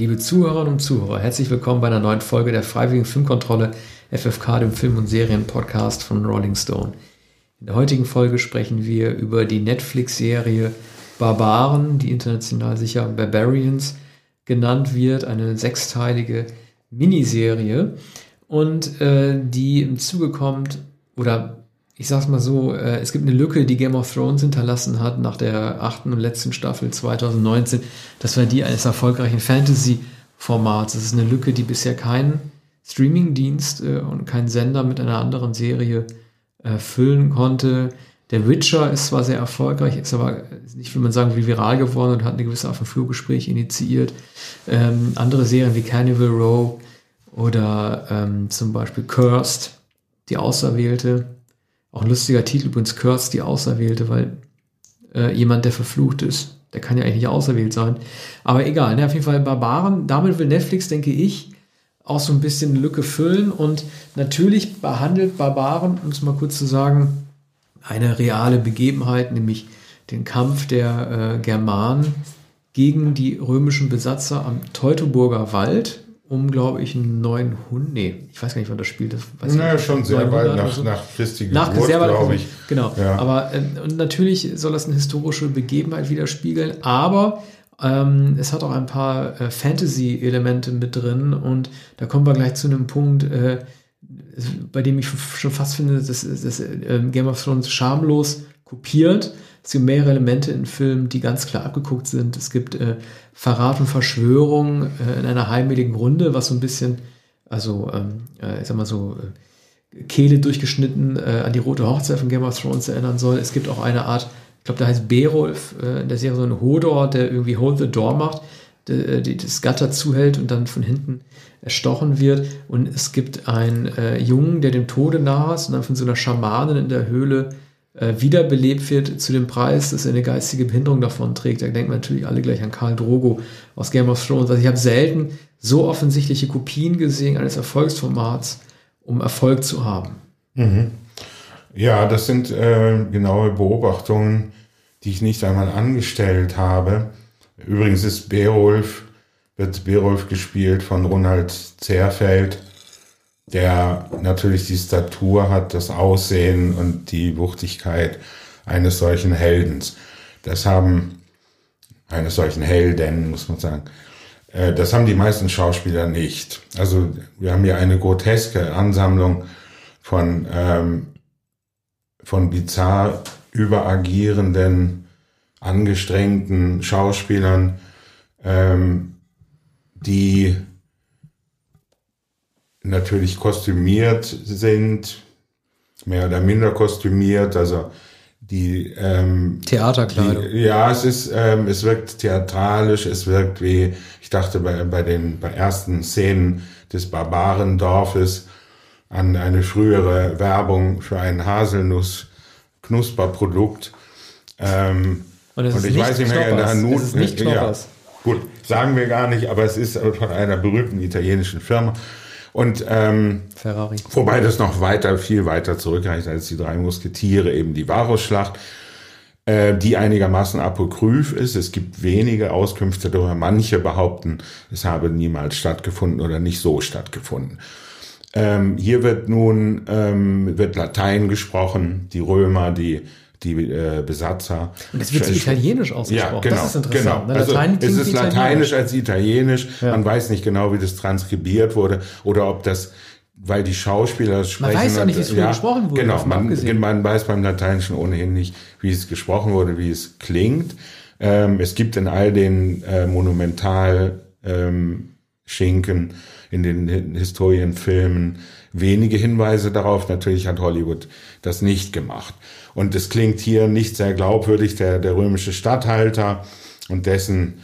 Liebe Zuhörerinnen und Zuhörer, herzlich willkommen bei einer neuen Folge der Freiwilligen Filmkontrolle FFK, dem Film- und Serienpodcast von Rolling Stone. In der heutigen Folge sprechen wir über die Netflix-Serie Barbaren, die international sicher Barbarians genannt wird, eine sechsteilige Miniserie und äh, die im Zuge kommt oder ich sag's mal so, äh, es gibt eine Lücke, die Game of Thrones hinterlassen hat nach der achten und letzten Staffel 2019. Das war die eines erfolgreichen Fantasy-Formats. Das ist eine Lücke, die bisher kein Streaming-Dienst äh, und kein Sender mit einer anderen Serie äh, füllen konnte. Der Witcher ist zwar sehr erfolgreich, ist aber nicht, will man sagen, wie viral geworden und hat eine gewisse Art Flurgespräch initiiert. Ähm, andere Serien wie Carnival Row oder ähm, zum Beispiel Cursed, die Auserwählte, auch ein lustiger Titel übrigens, Curse, die Auserwählte, weil äh, jemand, der verflucht ist, der kann ja eigentlich nicht auserwählt sein. Aber egal, ne, auf jeden Fall Barbaren. Damit will Netflix, denke ich, auch so ein bisschen Lücke füllen und natürlich behandelt Barbaren, um es mal kurz zu sagen, eine reale Begebenheit, nämlich den Kampf der äh, Germanen gegen die römischen Besatzer am Teutoburger Wald um, glaube ich, einen neuen Hund. Nee, ich weiß gar nicht, wann das spielt. Das weiß naja, nicht, schon sehr weit nach, so. nach Christi Geburt, glaube ich. Genau. Ja. Aber äh, und natürlich soll das eine historische Begebenheit widerspiegeln, aber ähm, es hat auch ein paar äh, Fantasy-Elemente mit drin und da kommen wir gleich zu einem Punkt, äh, bei dem ich schon fast finde, dass, dass äh, Game of Thrones schamlos kopiert es gibt mehrere Elemente in Filmen, die ganz klar abgeguckt sind. Es gibt äh, Verrat und Verschwörung äh, in einer heimeligen Runde, was so ein bisschen, also ähm, äh, ich sag mal so, äh, Kehle durchgeschnitten äh, an die rote Hochzeit von Game of Thrones erinnern soll. Es gibt auch eine Art, ich glaube, da heißt Beowulf äh, in der Serie so ein Hodor, der irgendwie Hold the Door macht, das Gatter zuhält und dann von hinten erstochen wird. Und es gibt einen äh, Jungen, der dem Tode nahe ist und dann von so einer Schamanin in der Höhle wiederbelebt wird zu dem Preis, dass er eine geistige Behinderung davon trägt. Da denken natürlich alle gleich an Karl Drogo aus Game of Thrones. Also ich habe selten so offensichtliche Kopien gesehen eines Erfolgsformats, um Erfolg zu haben. Mhm. Ja, das sind äh, genaue Beobachtungen, die ich nicht einmal angestellt habe. Übrigens ist Beowulf, wird Beowulf gespielt von Ronald Zerfeld der natürlich die Statur hat, das Aussehen und die Wuchtigkeit eines solchen Heldens. Das haben, eines solchen Helden, muss man sagen. Äh, das haben die meisten Schauspieler nicht. Also wir haben hier eine groteske Ansammlung von, ähm, von bizarr überagierenden, angestrengten Schauspielern, ähm, die natürlich kostümiert sind, mehr oder minder kostümiert, also die ähm, Theaterkleidung. Die, ja, es ist, ähm, es wirkt theatralisch, es wirkt wie, ich dachte bei, bei den bei ersten Szenen des Barbarendorfes an eine frühere Werbung für ein Haselnuss-Knusperprodukt. Ähm, und, und ich weiß nicht mehr, der Nut, es ist nicht ja, gut, sagen wir gar nicht, aber es ist von einer berühmten italienischen Firma. Und ähm, Ferrari. Wobei das noch weiter, viel weiter zurückreicht als die drei Musketiere, eben die Varusschlacht, äh, die einigermaßen apokryph ist. Es gibt wenige Auskünfte darüber. Manche behaupten, es habe niemals stattgefunden oder nicht so stattgefunden. Ähm, hier wird nun ähm, wird Latein gesprochen. Die Römer, die die äh, Besatzer. Und es wird so italienisch ausgesprochen. Ja, genau, das ist interessant. Genau. Ne? Also es ist lateinisch als italienisch. Ja. Man weiß nicht genau, wie das transkribiert wurde oder ob das weil die Schauspieler sprechen. Man weiß auch nicht, wie es ja, gesprochen wurde. Genau, man, man, weiß beim Lateinischen ohnehin nicht, wie es gesprochen wurde, wie es klingt. Ähm, es gibt in all den äh, Monumental ähm, Schinken, in den Historienfilmen wenige Hinweise darauf. Natürlich hat Hollywood das nicht gemacht. Und es klingt hier nicht sehr glaubwürdig, der, der römische Statthalter und dessen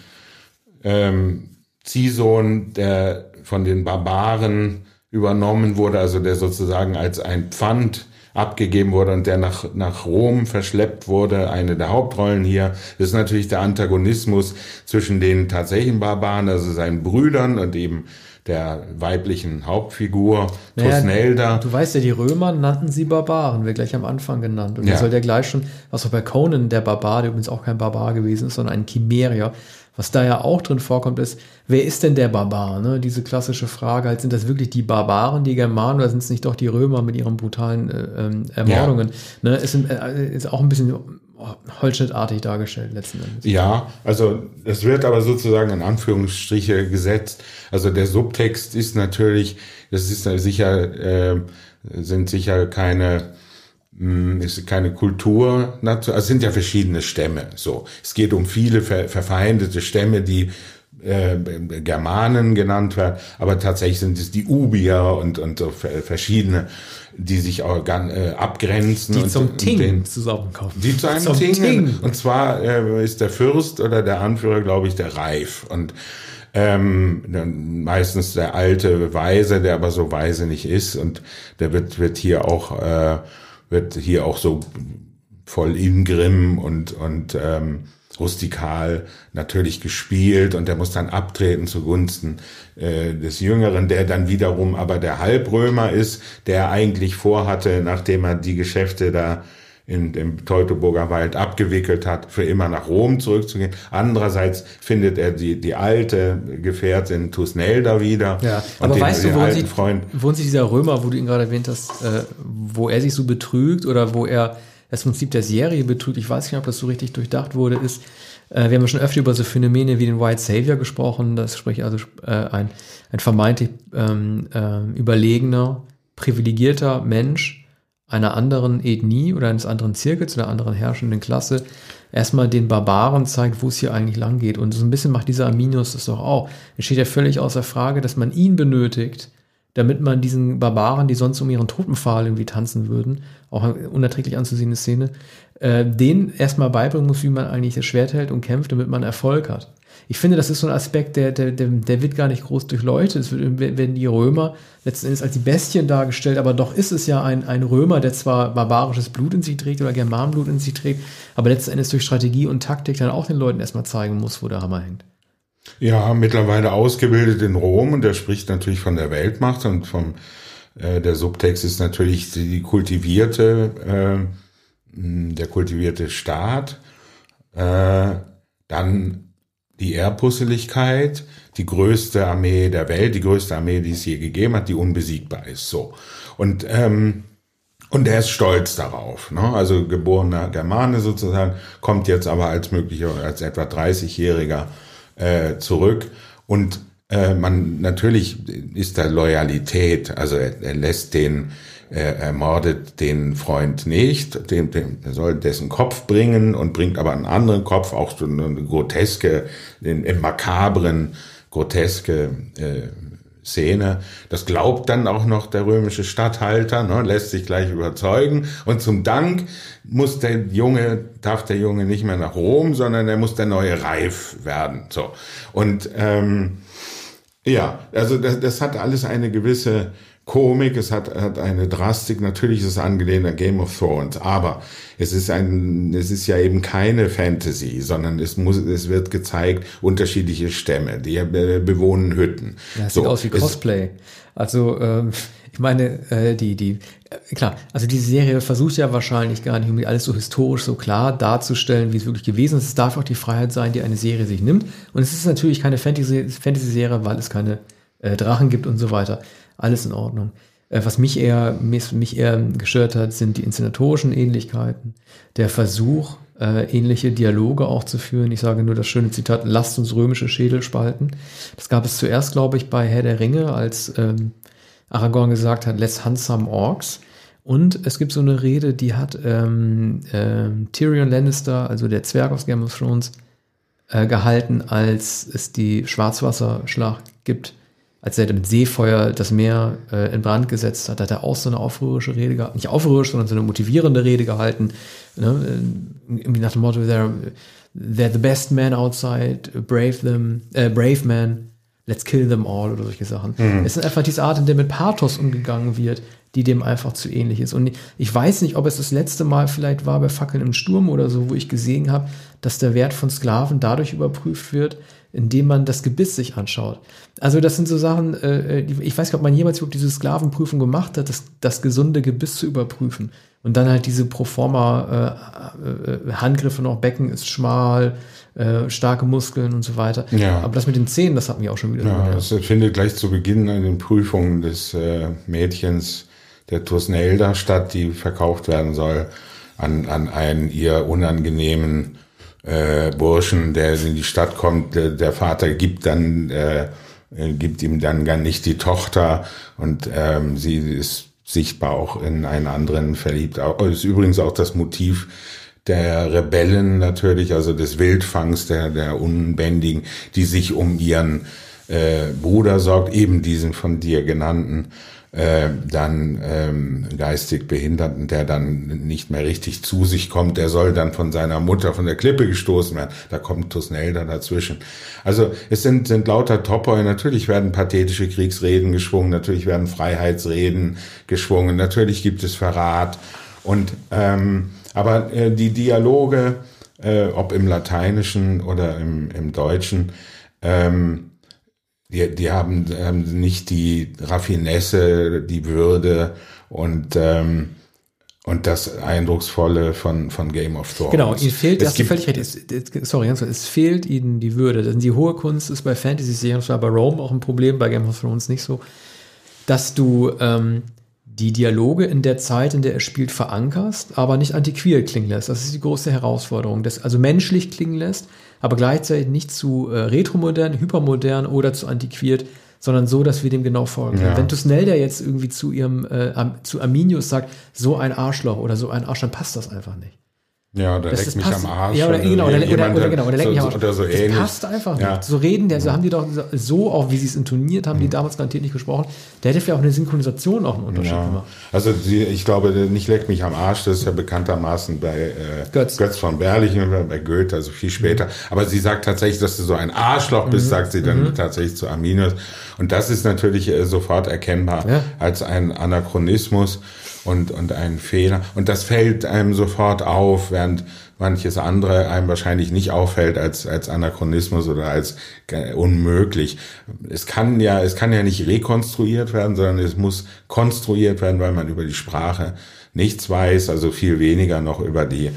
ähm, Ziehsohn, der von den Barbaren übernommen wurde, also der sozusagen als ein Pfand abgegeben wurde und der nach, nach Rom verschleppt wurde, eine der Hauptrollen hier. Das ist natürlich der Antagonismus zwischen den tatsächlichen Barbaren, also seinen Brüdern und eben der weiblichen Hauptfigur, Naja, Tosnelda. Du weißt ja, die Römer nannten sie Barbaren, wird gleich am Anfang genannt. Und ja. soll ja gleich schon, was auch bei Conan der Barbar, der übrigens auch kein Barbar gewesen ist, sondern ein Chimerier, was da ja auch drin vorkommt, ist, wer ist denn der Barbar? Ne? Diese klassische Frage, halt, sind das wirklich die Barbaren, die Germanen, oder sind es nicht doch die Römer mit ihren brutalen äh, ähm, Ermordungen? Ne? Es sind, äh, ist auch ein bisschen holzschnittartig dargestellt letzten Endes. Ja, also es wird aber sozusagen in Anführungsstriche gesetzt. Also der Subtext ist natürlich, das ist ja sicher, äh, sind sicher keine ist keine Kultur, also es sind ja verschiedene Stämme. So, es geht um viele ver verfeindete Stämme, die äh, Germanen genannt werden, aber tatsächlich sind es die Ubier und und so ver- verschiedene, die sich auch gan- äh, abgrenzen Die und zum Ting den- zusammenkommen. die zu einem Zum Ting. Ting. Und zwar äh, ist der Fürst oder der Anführer, glaube ich, der Reif. Und ähm, meistens der alte Weise, der aber so weise nicht ist. Und der wird, wird hier auch, äh, wird hier auch so voll Ingrimm und, und ähm, rustikal natürlich gespielt und der muss dann abtreten zugunsten äh, des Jüngeren, der dann wiederum aber der Halbrömer ist, der eigentlich vorhatte, nachdem er die Geschäfte da in dem Teutoburger Wald abgewickelt hat, für immer nach Rom zurückzugehen. Andererseits findet er die, die alte Gefährtin Tusnelda wieder. Ja, und aber den, weißt du, den worin alten sich, worin sich dieser Römer, wo du ihn gerade erwähnt hast, äh, wo er sich so betrügt oder wo er das Prinzip der Serie betrügt, ich weiß nicht, ob das so richtig durchdacht wurde, ist, äh, wir haben ja schon öfter über so Phänomene wie den White Savior gesprochen, das sprich also äh, ein, ein vermeintlich ähm, ähm, überlegener, privilegierter Mensch einer anderen Ethnie oder eines anderen Zirkels oder anderen herrschenden Klasse erstmal den Barbaren zeigt, wo es hier eigentlich lang geht. Und so ein bisschen macht dieser Arminius das doch auch. Es steht ja völlig außer Frage, dass man ihn benötigt, damit man diesen Barbaren, die sonst um ihren Totenpfahl irgendwie tanzen würden, auch unerträglich anzusehende Szene, äh, denen erstmal beibringen muss, wie man eigentlich das Schwert hält und kämpft, damit man Erfolg hat. Ich finde, das ist so ein Aspekt, der, der, der, wird gar nicht groß durchleuchtet. Es werden die Römer letzten Endes als die Bestien dargestellt, aber doch ist es ja ein, ein Römer, der zwar barbarisches Blut in sich trägt oder Germanenblut in sich trägt, aber letzten Endes durch Strategie und Taktik dann auch den Leuten erstmal zeigen muss, wo der Hammer hängt. Ja, mittlerweile ausgebildet in Rom und der spricht natürlich von der Weltmacht und vom äh, der Subtext ist natürlich die kultivierte, äh, der kultivierte Staat, äh, dann die Ehrpusseligkeit, die größte Armee der Welt, die größte Armee, die es je gegeben hat, die unbesiegbar ist. So und ähm, und er ist stolz darauf. Ne? Also geborener Germane sozusagen, kommt jetzt aber als möglicher, als etwa 30-Jähriger äh, zurück. Und äh, man natürlich ist da Loyalität. Also er, er lässt den, er ermordet den Freund nicht, dem, dem, er soll dessen Kopf bringen und bringt aber einen anderen Kopf, auch so eine groteske, den, im makabren, groteske äh, Szene. Das glaubt dann auch noch der römische Statthalter, ne, lässt sich gleich überzeugen. Und zum Dank muss der Junge, darf der Junge nicht mehr nach Rom, sondern er muss der neue Reif werden. So. Und ähm, ja, also das, das hat alles eine gewisse Komik, es hat, hat eine Drastik. Natürlich ist es angelehnt an Game of Thrones, aber es ist ein, es ist ja eben keine Fantasy, sondern es muss, es wird gezeigt unterschiedliche Stämme, die äh, bewohnen Hütten. Ja, es So, sieht aus wie Cosplay. Also, ähm, ich meine, äh, die, die, äh, klar, also diese Serie versucht ja wahrscheinlich gar nicht, irgendwie alles so historisch so klar darzustellen, wie es wirklich gewesen ist. Es darf auch die Freiheit sein, die eine Serie sich nimmt. Und es ist natürlich keine Fantasy- Fantasy-Serie, weil es keine äh, Drachen gibt und so weiter. Alles in Ordnung. Äh, was mich eher, mich, eher gestört hat, sind die inszenatorischen Ähnlichkeiten, der Versuch, äh, ähnliche Dialoge auch zu führen. Ich sage nur das schöne Zitat, lasst uns römische Schädel spalten. Das gab es zuerst, glaube ich, bei Herr der Ringe, als ähm, Aragorn gesagt hat, let's hunt some orcs. Und es gibt so eine Rede, die hat ähm, ähm, Tyrion Lannister, also der Zwerg aus Game of Thrones, äh, gehalten, als es die Schwarzwasserschlacht gibt, als er mit Seefeuer das Meer äh, in Brand gesetzt hat, hat er auch so eine aufrührerische Rede gehalten, nicht aufrührerisch, sondern so eine motivierende Rede gehalten, ne? äh, irgendwie nach dem Motto, they're, they're the best men outside, brave them, äh, brave men, let's kill them all oder solche Sachen. Es sind einfach diese Art, in der mit Pathos umgegangen wird, die dem einfach zu ähnlich ist. Und ich weiß nicht, ob es das letzte Mal vielleicht war bei Fackeln im Sturm oder so, wo ich gesehen habe, dass der Wert von Sklaven dadurch überprüft wird, indem man das Gebiss sich anschaut. Also das sind so Sachen, äh, ich weiß nicht, ob man jemals überhaupt diese Sklavenprüfung gemacht hat, das, das gesunde Gebiss zu überprüfen. Und dann halt diese Proforma äh, äh, Handgriffe noch, Becken ist schmal, äh, starke Muskeln und so weiter. Ja. Aber das mit den Zähnen, das hat mich auch schon wieder. Ja, das findet gleich zu Beginn an den Prüfungen des äh, Mädchens der Tusnelda statt, die verkauft werden soll an, an einen ihr unangenehmen äh, Burschen, der in die Stadt kommt. Der, der Vater gibt dann äh, gibt ihm dann gar nicht die Tochter und ähm, sie ist sichtbar auch in einen anderen verliebt. Ist übrigens auch das Motiv der Rebellen natürlich, also des Wildfangs, der, der Unbändigen, die sich um ihren äh, Bruder sorgt, eben diesen von dir genannten äh, dann ähm, geistig Behinderten, der dann nicht mehr richtig zu sich kommt, der soll dann von seiner Mutter von der Klippe gestoßen werden. Da kommt Tusnelda dazwischen. Also es sind, sind lauter Topoi. Natürlich werden pathetische Kriegsreden geschwungen, natürlich werden Freiheitsreden geschwungen, natürlich gibt es Verrat. Und ähm, aber äh, die Dialoge, äh, ob im Lateinischen oder im, im Deutschen, ähm, die, die haben ähm, nicht die Raffinesse, die Würde und ähm, und das Eindrucksvolle von, von Game of Thrones. Genau, ihnen fehlt, es hast du völlig recht, es, sorry, es fehlt ihnen die Würde. Denn die hohe Kunst ist bei Fantasy-Serien, das war bei Rome auch ein Problem, bei Game of Thrones nicht so, dass du ähm, die Dialoge in der Zeit, in der er spielt, verankerst, aber nicht antiquiert klingen lässt. Das ist die große Herausforderung. Das also menschlich klingen lässt, aber gleichzeitig nicht zu äh, retromodern, hypermodern oder zu antiquiert, sondern so, dass wir dem genau folgen. Ja. Wenn Tusnelda jetzt irgendwie zu ihrem, äh, zu Arminius sagt, so ein Arschloch oder so ein Arsch, dann passt das einfach nicht. Ja, oder leck mich passt, am Arsch. Ja, oder, genau, oder, oder, oder, genau, oder leck so, mich am Arsch. Oder so das ähnlich. passt einfach ja. nicht. So reden, der, so haben die doch so, auch wie sie es intoniert haben, die damals garantiert nicht gesprochen. Der hätte vielleicht auch eine Synchronisation auch einen Unterschied ja. gemacht. Also die, ich glaube, nicht leck mich am Arsch, das ist ja bekanntermaßen bei äh, Götz. Götz von Berlichen, bei Goethe, also viel später. Mhm. Aber sie sagt tatsächlich, dass du so ein Arschloch bist, mhm. sagt sie dann mhm. tatsächlich zu Arminius. Und das ist natürlich äh, sofort erkennbar ja. als ein Anachronismus und, und ein Fehler. Und das fällt einem sofort auf, während manches andere einem wahrscheinlich nicht auffällt als, als Anachronismus oder als unmöglich. Es kann ja, es kann ja nicht rekonstruiert werden, sondern es muss konstruiert werden, weil man über die Sprache nichts weiß, also viel weniger noch über die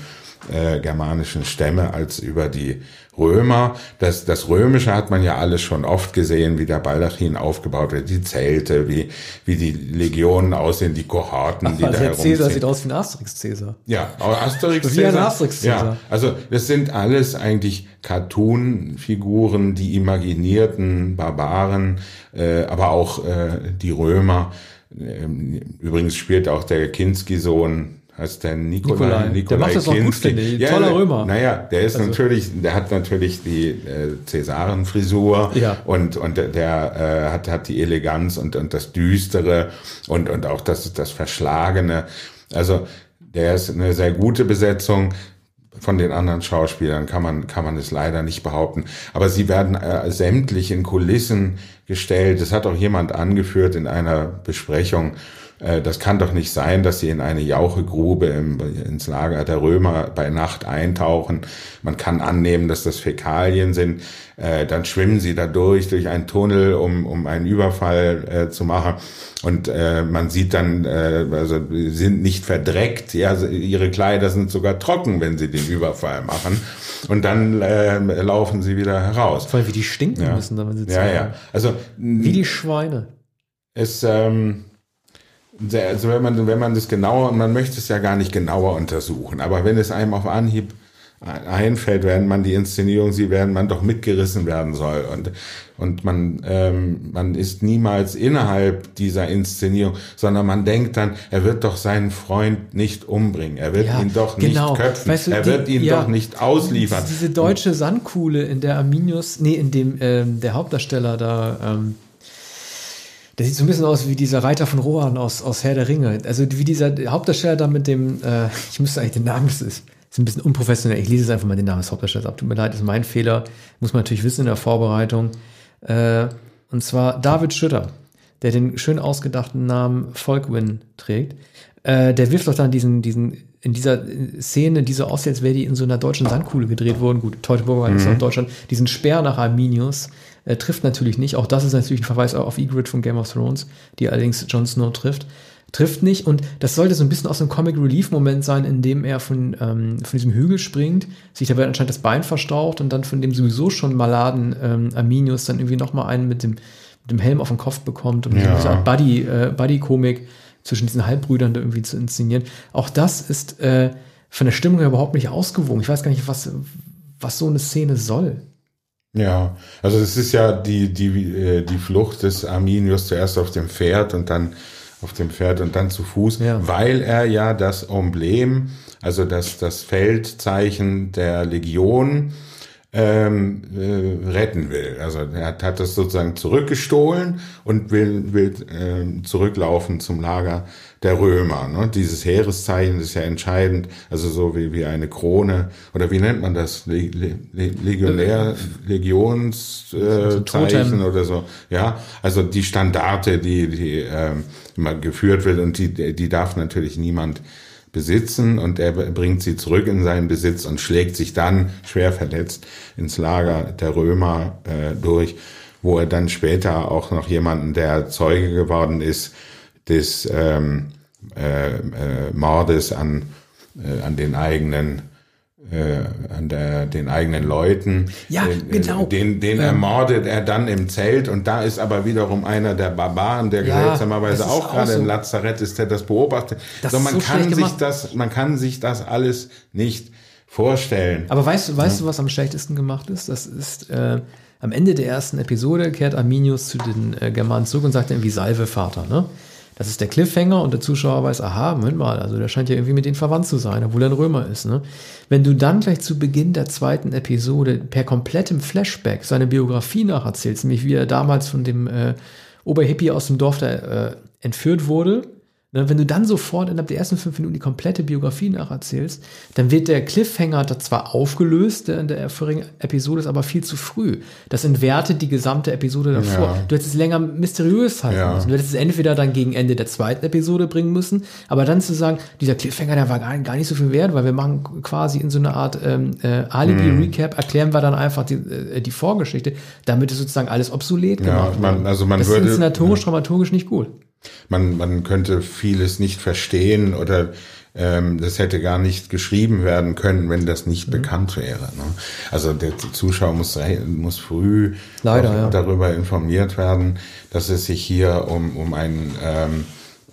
äh, germanischen Stämme als über die Römer. Das, das Römische hat man ja alles schon oft gesehen, wie der Baldachin aufgebaut wird, die Zelte, wie, wie die Legionen aussehen, die Kohorten, Ach, die also da herum Caesar sieht aus wie ein Asterix-Caesar. Ja, Asterix Wie ein Asterix-Caesar. Ja, also das sind alles eigentlich Cartoon-Figuren, die imaginierten Barbaren, äh, aber auch äh, die Römer. Ähm, übrigens spielt auch der Kinski-Sohn heißt der Nikolai, Nikolai. Der macht das auch gut, finde ich. Ja, Toller Römer. Naja, der ist also. natürlich, der hat natürlich die äh, Cäsarenfrisur ja. und, und der äh, hat, hat die Eleganz und, und das Düstere und, und auch das, das Verschlagene. Also der ist eine sehr gute Besetzung. Von den anderen Schauspielern kann man, kann man es leider nicht behaupten. Aber sie werden äh, sämtlich in Kulissen gestellt. Das hat auch jemand angeführt in einer Besprechung das kann doch nicht sein, dass sie in eine Jauchegrube im, ins Lager der Römer bei Nacht eintauchen. Man kann annehmen, dass das Fäkalien sind. Äh, dann schwimmen sie da durch, durch einen Tunnel, um, um einen Überfall äh, zu machen. Und äh, man sieht dann, äh, also sie sind nicht verdreckt, ja, ihre Kleider sind sogar trocken, wenn sie den Überfall machen. Und dann äh, laufen sie wieder heraus. Vor allem, wie die stinken ja. müssen, wenn sie Ja, ja. Also, wie die Schweine. Es, ähm, also wenn man, wenn man das genauer, und man möchte es ja gar nicht genauer untersuchen, aber wenn es einem auf Anhieb einfällt, während man die Inszenierung sieht, während man doch mitgerissen werden soll. Und, und man, ähm, man ist niemals innerhalb dieser Inszenierung, sondern man denkt dann, er wird doch seinen Freund nicht umbringen, er wird ja, ihn doch genau. nicht köpfen, weißt du, er die, wird ihn ja, doch nicht ausliefern. Diese deutsche Sandkuhle, in der Arminius, nee, in dem ähm, der Hauptdarsteller da ähm, der sieht so ein bisschen aus wie dieser Reiter von Rohan aus, aus Herr der Ringe. Also wie dieser Hauptdarsteller da mit dem, äh, ich müsste eigentlich den Namen, das ist, ist ein bisschen unprofessionell. Ich lese es einfach mal den Namen des Hauptdarstellers ab. Tut mir leid, ist mein Fehler. Muss man natürlich wissen in der Vorbereitung. Äh, und zwar David Schütter, der den schön ausgedachten Namen Volkwin trägt. äh, der wirft doch dann diesen, diesen, in dieser Szene, die so aussieht, als wäre die in so einer deutschen Sandkuhle gedreht worden. Gut, Teutoburger mhm. ist auch Deutschland. Diesen Speer nach Arminius äh, trifft natürlich nicht. Auch das ist natürlich ein Verweis auf Ygritte von Game of Thrones, die allerdings Jon Snow trifft. Trifft nicht und das sollte so ein bisschen aus dem Comic Relief Moment sein, in dem er von, ähm, von diesem Hügel springt, sich dabei anscheinend das Bein verstaucht und dann von dem sowieso schon maladen ähm, Arminius dann irgendwie nochmal einen mit dem, mit dem Helm auf den Kopf bekommt und ja. so eine Art Buddy, äh, Buddy-Komik zwischen diesen Halbbrüdern da irgendwie zu inszenieren. Auch das ist äh, von der Stimmung her überhaupt nicht ausgewogen. Ich weiß gar nicht, was, was so eine Szene soll. Ja, also es ist ja die, die, äh, die Flucht des Arminius zuerst auf dem Pferd und dann auf dem Pferd und dann zu Fuß, ja. weil er ja das Emblem, also das, das Feldzeichen der Legion, ähm, äh, retten will. Also er hat, hat das sozusagen zurückgestohlen und will, will äh, zurücklaufen zum Lager der Römer. Ne? Dieses Heereszeichen ist ja entscheidend, also so wie, wie eine Krone, oder wie nennt man das? Le, Le, Legionär, Legionszeichen äh, oder so. Ja, also die Standarte, die, die ähm, immer geführt wird und die, die darf natürlich niemand besitzen und er bringt sie zurück in seinen Besitz und schlägt sich dann schwer verletzt ins Lager der Römer äh, durch, wo er dann später auch noch jemanden, der Zeuge geworden ist, des ähm, äh, äh, Mordes an, äh, an den eigenen äh, an der, den eigenen Leuten. Ja, den, genau. Den, den ähm. ermordet er dann im Zelt und da ist aber wiederum einer der Barbaren, der ja, seltsamerweise auch gerade so. im Lazarett ist, der das beobachtet. Das so, man so kann sich das, man kann sich das alles nicht vorstellen. Aber weißt du, weißt ja. du, was am schlechtesten gemacht ist? Das ist äh, am Ende der ersten Episode kehrt Arminius zu den äh, Germanen zurück und sagt irgendwie Salve Vater, ne? Das ist der Cliffhanger und der Zuschauer weiß, aha, Moment mal, also der scheint ja irgendwie mit denen verwandt zu sein, obwohl er ein Römer ist. Ne? Wenn du dann gleich zu Beginn der zweiten Episode per komplettem Flashback seine Biografie nacherzählst, nämlich wie er damals von dem äh, Oberhippie aus dem Dorf da äh, entführt wurde, wenn du dann sofort innerhalb der ersten fünf Minuten die komplette Biografie nacherzählst, dann wird der Cliffhanger da zwar aufgelöst, der in der vorigen Episode ist aber viel zu früh. Das entwertet die gesamte Episode davor. Ja. Du hättest es länger mysteriös halten ja. müssen. Du hättest es entweder dann gegen Ende der zweiten Episode bringen müssen, aber dann zu sagen, dieser Cliffhanger, der war gar, gar nicht so viel wert, weil wir machen quasi in so einer Art ähm, äh, Alibi-Recap, erklären wir dann einfach die, äh, die Vorgeschichte, damit ist sozusagen alles obsolet gemacht ja, man, also man das würde, ist inszenatorisch, dramaturgisch nicht gut. Man, man könnte vieles nicht verstehen oder ähm, das hätte gar nicht geschrieben werden können, wenn das nicht mhm. bekannt wäre. Ne? Also der Zuschauer muss, muss früh Leider, ja. darüber informiert werden, dass es sich hier um, um einen ähm,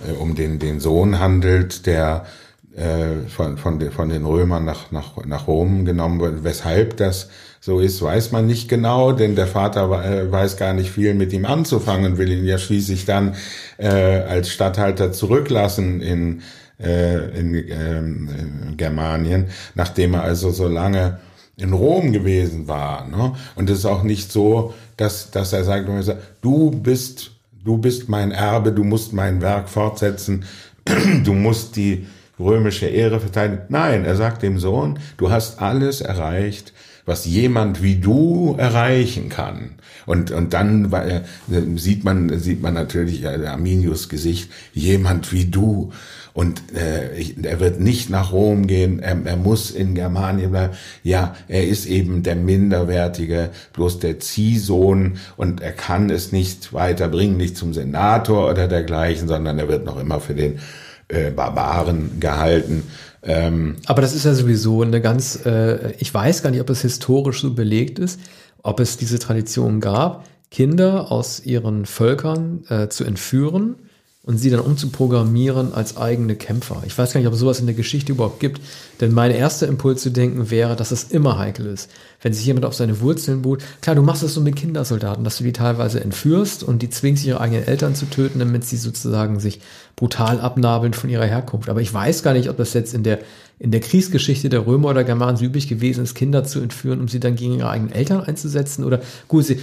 äh, um den, den Sohn handelt, der äh, von, von, den, von den Römern nach, nach, nach Rom genommen wurde. Weshalb das so ist, weiß man nicht genau, denn der Vater äh, weiß gar nicht viel mit ihm anzufangen will ihn ja schließlich dann äh, als Statthalter zurücklassen in, äh, in äh, Germanien, nachdem er also so lange in Rom gewesen war. Ne? Und es ist auch nicht so, dass, dass er sagt, du bist, du bist mein Erbe, du musst mein Werk fortsetzen, du musst die römische Ehre verteidigen. Nein, er sagt dem Sohn, du hast alles erreicht, was jemand wie du erreichen kann. Und, und dann äh, sieht man, sieht man natürlich äh, Arminius Gesicht, jemand wie du. Und äh, er wird nicht nach Rom gehen, er, er muss in Germanien bleiben. Ja, er ist eben der Minderwertige, bloß der Ziehsohn und er kann es nicht weiterbringen, nicht zum Senator oder dergleichen, sondern er wird noch immer für den äh, Barbaren gehalten. Ähm, Aber das ist ja sowieso eine ganz, äh, ich weiß gar nicht, ob es historisch so belegt ist, ob es diese Tradition gab, Kinder aus ihren Völkern äh, zu entführen und sie dann umzuprogrammieren als eigene Kämpfer. Ich weiß gar nicht, ob es sowas in der Geschichte überhaupt gibt, denn mein erster Impuls zu denken wäre, dass es immer heikel ist, wenn sich jemand auf seine Wurzeln boot. Klar, du machst das so mit Kindersoldaten, dass du die teilweise entführst und die zwingst, ihre eigenen Eltern zu töten, damit sie sozusagen sich brutal abnabeln von ihrer Herkunft. Aber ich weiß gar nicht, ob das jetzt in der in der Kriegsgeschichte der Römer oder Germanen üblich gewesen ist, Kinder zu entführen, um sie dann gegen ihre eigenen Eltern einzusetzen. Oder gut, sie,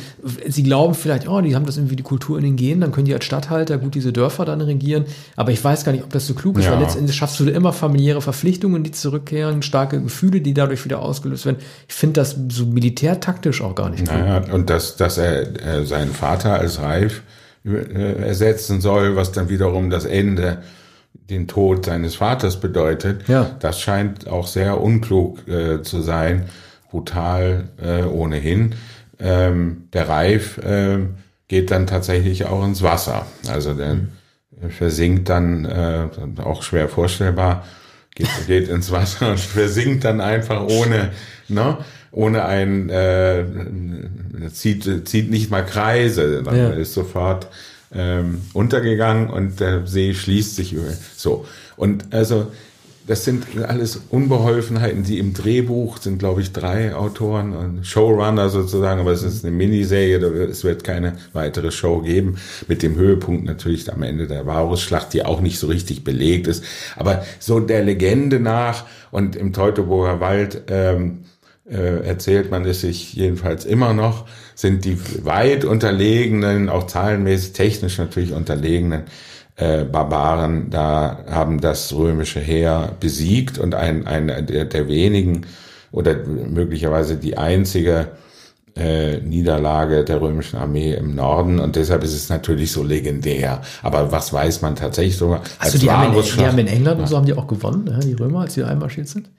sie glauben vielleicht, oh, die haben das irgendwie die Kultur in den Genen, dann können die als Stadthalter gut diese Dörfer dann regieren. Aber ich weiß gar nicht, ob das so klug ist, ja. weil letztendlich schaffst du immer familiäre Verpflichtungen, die zurückkehren, starke Gefühle, die dadurch wieder ausgelöst werden. Ich finde das so militärtaktisch auch gar nicht gut. Naja, und dass, dass er äh, seinen Vater als Reif äh, ersetzen soll, was dann wiederum das Ende den Tod seines Vaters bedeutet. Ja. Das scheint auch sehr unklug äh, zu sein, brutal äh, ohnehin. Ähm, der Reif äh, geht dann tatsächlich auch ins Wasser. Also der mhm. versinkt dann, äh, auch schwer vorstellbar, geht, geht ins Wasser und versinkt dann einfach ohne, ne, ohne ein, äh, zieht, zieht nicht mal Kreise, dann ja. ist sofort ähm, untergegangen und der See schließt sich über. So. Und also das sind alles Unbeholfenheiten, die im Drehbuch sind, glaube ich, drei Autoren und Showrunner sozusagen, aber es ist eine Miniserie, es wird keine weitere Show geben, mit dem Höhepunkt natürlich am Ende der Varusschlacht, die auch nicht so richtig belegt ist. Aber so der Legende nach und im Teutoburger Wald ähm, äh, erzählt man es sich jedenfalls immer noch, sind die weit unterlegenen, auch zahlenmäßig technisch natürlich unterlegenen äh, Barbaren da haben das römische Heer besiegt und ein, ein der, der wenigen oder möglicherweise die einzige äh, Niederlage der römischen Armee im Norden und deshalb ist es natürlich so legendär. Aber was weiß man tatsächlich so? Also die haben, in, die haben in England und so haben die auch gewonnen, ja, die Römer, als sie einmarschiert sind?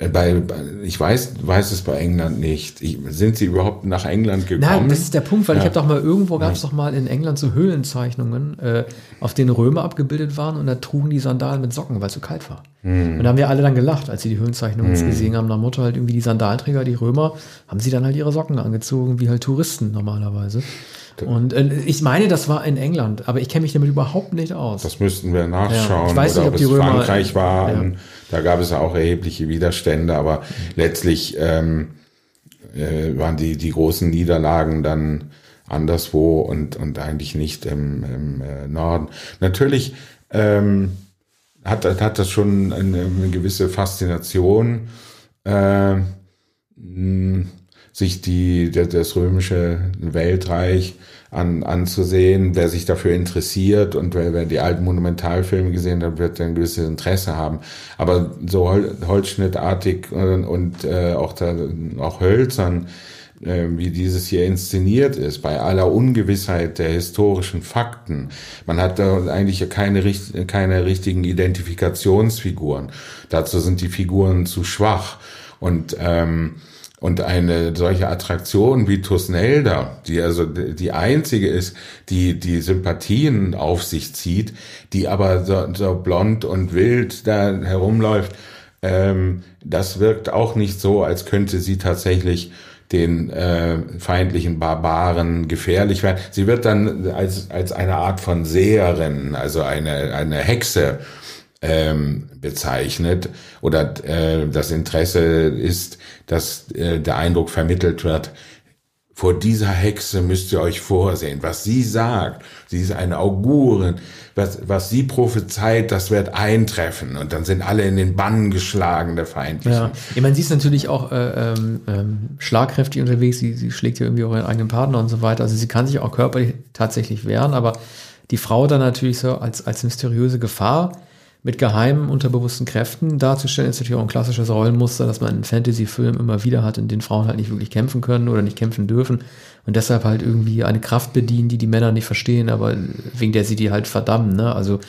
Äh, bei, ich weiß, weiß es bei England nicht. Ich, sind sie überhaupt nach England gekommen? Nein, das ist der Punkt, weil ja. ich habe doch mal irgendwo gab es doch mal in England so Höhlenzeichnungen, äh, auf denen Römer abgebildet waren und da trugen die Sandalen mit Socken, weil es so kalt war. Hm. Und da haben wir alle dann gelacht, als sie die Höhlenzeichnungen hm. gesehen haben. Nach Motto halt irgendwie die Sandalträger, die Römer, haben sie dann halt ihre Socken angezogen, wie halt Touristen normalerweise. Und äh, ich meine, das war in England, aber ich kenne mich damit überhaupt nicht aus. Das müssten wir nachschauen. Ja, ich weiß nicht, ob, ob die Römer Frankreich war. Ja. Da gab es auch erhebliche Widerstände, aber letztlich ähm, äh, waren die die großen Niederlagen dann anderswo und und eigentlich nicht im, im äh, Norden. Natürlich ähm, hat hat das schon eine, eine gewisse Faszination. Äh, sich die, das römische Weltreich an, anzusehen. Wer sich dafür interessiert und wer, wer die alten Monumentalfilme gesehen hat, wird ein gewisses Interesse haben. Aber so Hol holzschnittartig und, und äh, auch, da, auch hölzern, äh, wie dieses hier inszeniert ist, bei aller Ungewissheit der historischen Fakten. Man hat da eigentlich keine, keine richtigen Identifikationsfiguren. Dazu sind die Figuren zu schwach. Und ähm, und eine solche Attraktion wie Tusnelda, die also die einzige ist, die die Sympathien auf sich zieht, die aber so, so blond und wild da herumläuft, ähm, das wirkt auch nicht so, als könnte sie tatsächlich den äh, feindlichen Barbaren gefährlich werden. Sie wird dann als, als eine Art von Seherin, also eine, eine Hexe ähm, bezeichnet oder äh, das Interesse ist, dass äh, der Eindruck vermittelt wird, vor dieser Hexe müsst ihr euch vorsehen. Was sie sagt, sie ist eine Augurin, was, was sie prophezeit, das wird eintreffen. Und dann sind alle in den Bann geschlagen, der Feindlichen. Ja, ich meine, sie ist natürlich auch äh, ähm, ähm, schlagkräftig unterwegs, sie, sie schlägt ja irgendwie auch ihren eigenen Partner und so weiter. Also sie kann sich auch körperlich tatsächlich wehren, aber die Frau dann natürlich so als, als mysteriöse Gefahr mit geheimen, unterbewussten Kräften darzustellen, ist natürlich auch ein klassisches Rollenmuster, das man in Fantasy-Filmen immer wieder hat, in denen Frauen halt nicht wirklich kämpfen können oder nicht kämpfen dürfen und deshalb halt irgendwie eine Kraft bedienen, die die Männer nicht verstehen, aber wegen der sie die halt verdammen, ne? Also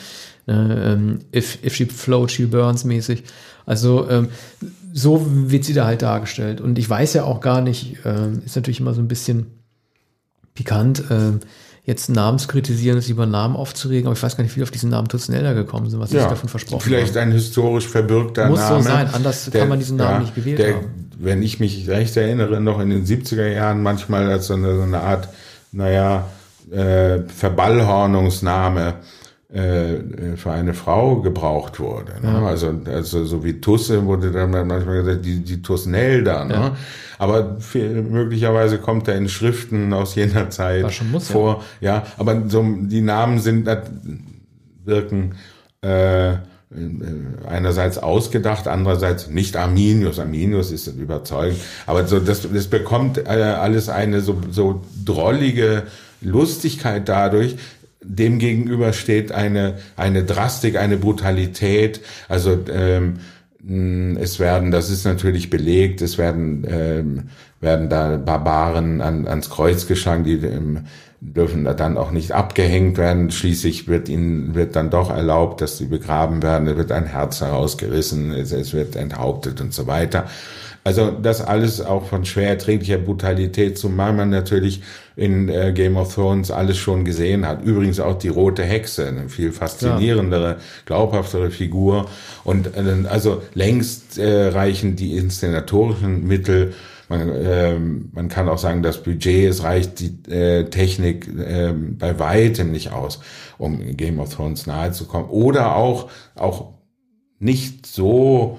äh, if, if she floats, she burns mäßig. Also ähm, so wird sie da halt dargestellt. Und ich weiß ja auch gar nicht, äh, ist natürlich immer so ein bisschen pikant, äh, jetzt Namen zu kritisieren, sich über Namen aufzuregen, aber ich weiß gar nicht, wie auf diesen Namen Tutsenelder gekommen sind, was ja, sich davon versprochen Vielleicht haben. ein historisch verbürgter Muss Name. Muss so sein, anders der, kann man diesen Namen ja, nicht gewählt der, haben. Wenn ich mich recht erinnere, noch in den 70er Jahren manchmal als so eine, so eine Art, naja, äh, Verballhornungsname für eine Frau gebraucht wurde. Ne? Ja. Also, also so wie Tusse wurde dann manchmal gesagt, die, die Tusnelda. Ne? Ja. Aber viel, möglicherweise kommt er in Schriften aus jener Zeit muss, vor. Ja. ja, aber so die Namen sind wirken äh, einerseits ausgedacht, andererseits nicht Arminius. Arminius ist überzeugend, aber so das, das bekommt äh, alles eine so, so drollige Lustigkeit dadurch, Demgegenüber steht eine, eine Drastik, eine Brutalität. Also ähm, es werden, das ist natürlich belegt, es werden, ähm, werden da Barbaren an, ans Kreuz geschlagen, die im dürfen dann auch nicht abgehängt werden. Schließlich wird ihnen wird dann doch erlaubt, dass sie begraben werden. Es wird ein Herz herausgerissen, es, es wird enthauptet und so weiter. Also das alles auch von schwer erträglicher Brutalität, zumal man natürlich in äh, Game of Thrones alles schon gesehen hat. Übrigens auch die rote Hexe, eine viel faszinierendere, glaubhaftere Figur. Und äh, also längst äh, reichen die inszenatorischen Mittel man, äh, man kann auch sagen, das Budget, es reicht die äh, Technik äh, bei weitem nicht aus, um Game of Thrones nahe zu kommen. Oder auch, auch nicht so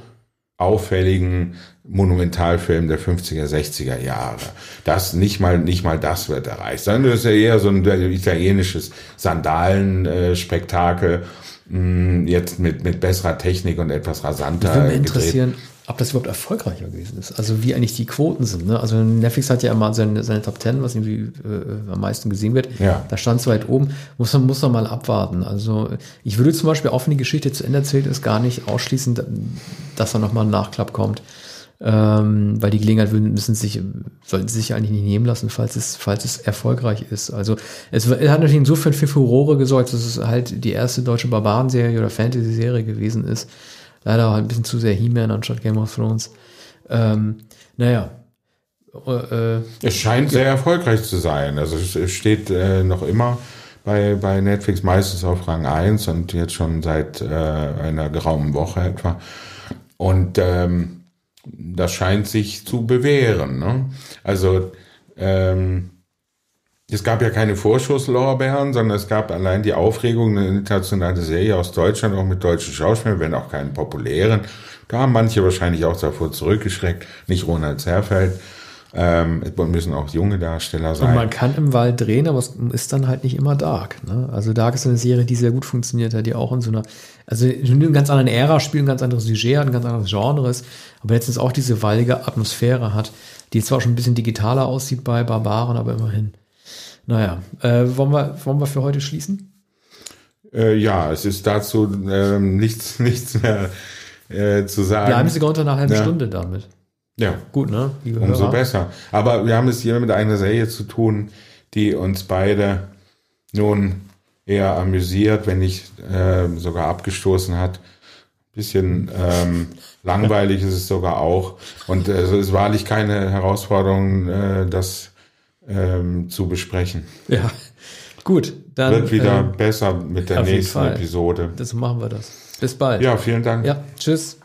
auffälligen Monumentalfilm der 50er, 60er Jahre. Das nicht mal, nicht mal das wird erreicht, sondern das ist ja eher so ein italienisches Sandalenspektakel, äh, jetzt mit, mit besserer Technik und etwas rasanter. Ich würde mich interessieren, ob das überhaupt erfolgreicher gewesen ist. Also wie eigentlich die Quoten sind. Ne? Also Netflix hat ja immer seine, seine Top Ten, was irgendwie äh, am meisten gesehen wird. Ja. Da stand es weit oben. Muss man, muss man mal abwarten. Also ich würde zum Beispiel, auch wenn die Geschichte zu Ende erzählt ist, gar nicht ausschließen, dass da nochmal ein Nachklapp kommt. Ähm, weil die Gelegenheit müssen sich, sollten sie sich eigentlich nicht nehmen lassen, falls es, falls es erfolgreich ist. Also es, es hat natürlich insofern für Furore gesorgt, dass es halt die erste deutsche Barbaren-Serie oder Fantasy-Serie gewesen ist Leider auch ein bisschen zu sehr He-Man anstatt Game of Thrones. Ähm, naja. Äh, es scheint sehr erfolgreich zu sein. Also es steht äh, noch immer bei, bei Netflix meistens auf Rang 1 und jetzt schon seit äh, einer geraumen Woche etwa. Und ähm, das scheint sich zu bewähren. Ne? Also ähm, es gab ja keine Vorschusslorbeeren, sondern es gab allein die Aufregung, eine internationale Serie aus Deutschland, auch mit deutschen Schauspielern, wenn auch keinen populären. Da haben manche wahrscheinlich auch davor zurückgeschreckt, nicht Ronald Zerfeld. Ähm, es müssen auch junge Darsteller sein. Und man kann im Wald drehen, aber es ist dann halt nicht immer Dark. Ne? Also Dark ist eine Serie, die sehr gut funktioniert hat, die auch in so einer, also in einer ganz anderen Ära spielt, ein ganz anderes Sujet hat, ein ganz anderes Genre ist, aber letztens auch diese waldige Atmosphäre hat, die zwar schon ein bisschen digitaler aussieht bei Barbaren, aber immerhin. Naja, äh, wollen, wir, wollen wir für heute schließen? Äh, ja, es ist dazu ähm, nichts, nichts mehr äh, zu sagen. Bleiben Sie unter einer halben ja. Stunde damit. Ja. Gut, ne? Umso besser. Aber wir haben es hier mit einer Serie zu tun, die uns beide nun eher amüsiert, wenn nicht äh, sogar abgestoßen hat. Bisschen ähm, langweilig ist es sogar auch. Und äh, es ist wahrlich keine Herausforderung, äh, das ähm, zu besprechen. Ja, gut. Dann, Wird wieder äh, besser mit der nächsten Episode. Das machen wir das. Bis bald. Ja, vielen Dank. Ja, tschüss.